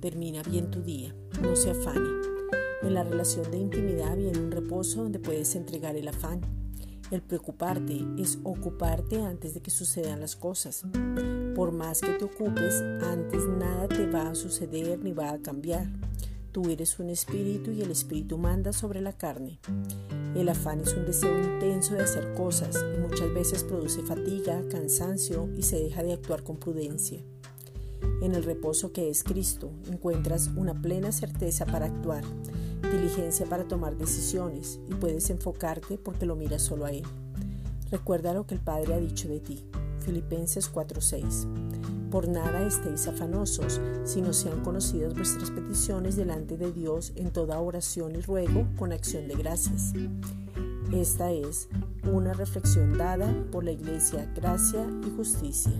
termina bien tu día, no se afane. En la relación de intimidad viene un reposo donde puedes entregar el afán. El preocuparte es ocuparte antes de que sucedan las cosas. Por más que te ocupes, antes nada te va a suceder ni va a cambiar. Tú eres un espíritu y el espíritu manda sobre la carne. El afán es un deseo intenso de hacer cosas y muchas veces produce fatiga, cansancio y se deja de actuar con prudencia. En el reposo que es Cristo encuentras una plena certeza para actuar, diligencia para tomar decisiones y puedes enfocarte porque lo miras solo a Él. Recuerda lo que el Padre ha dicho de ti. Filipenses 4:6. Por nada estéis afanosos, sino sean conocidas vuestras peticiones delante de Dios en toda oración y ruego con acción de gracias. Esta es una reflexión dada por la Iglesia Gracia y Justicia.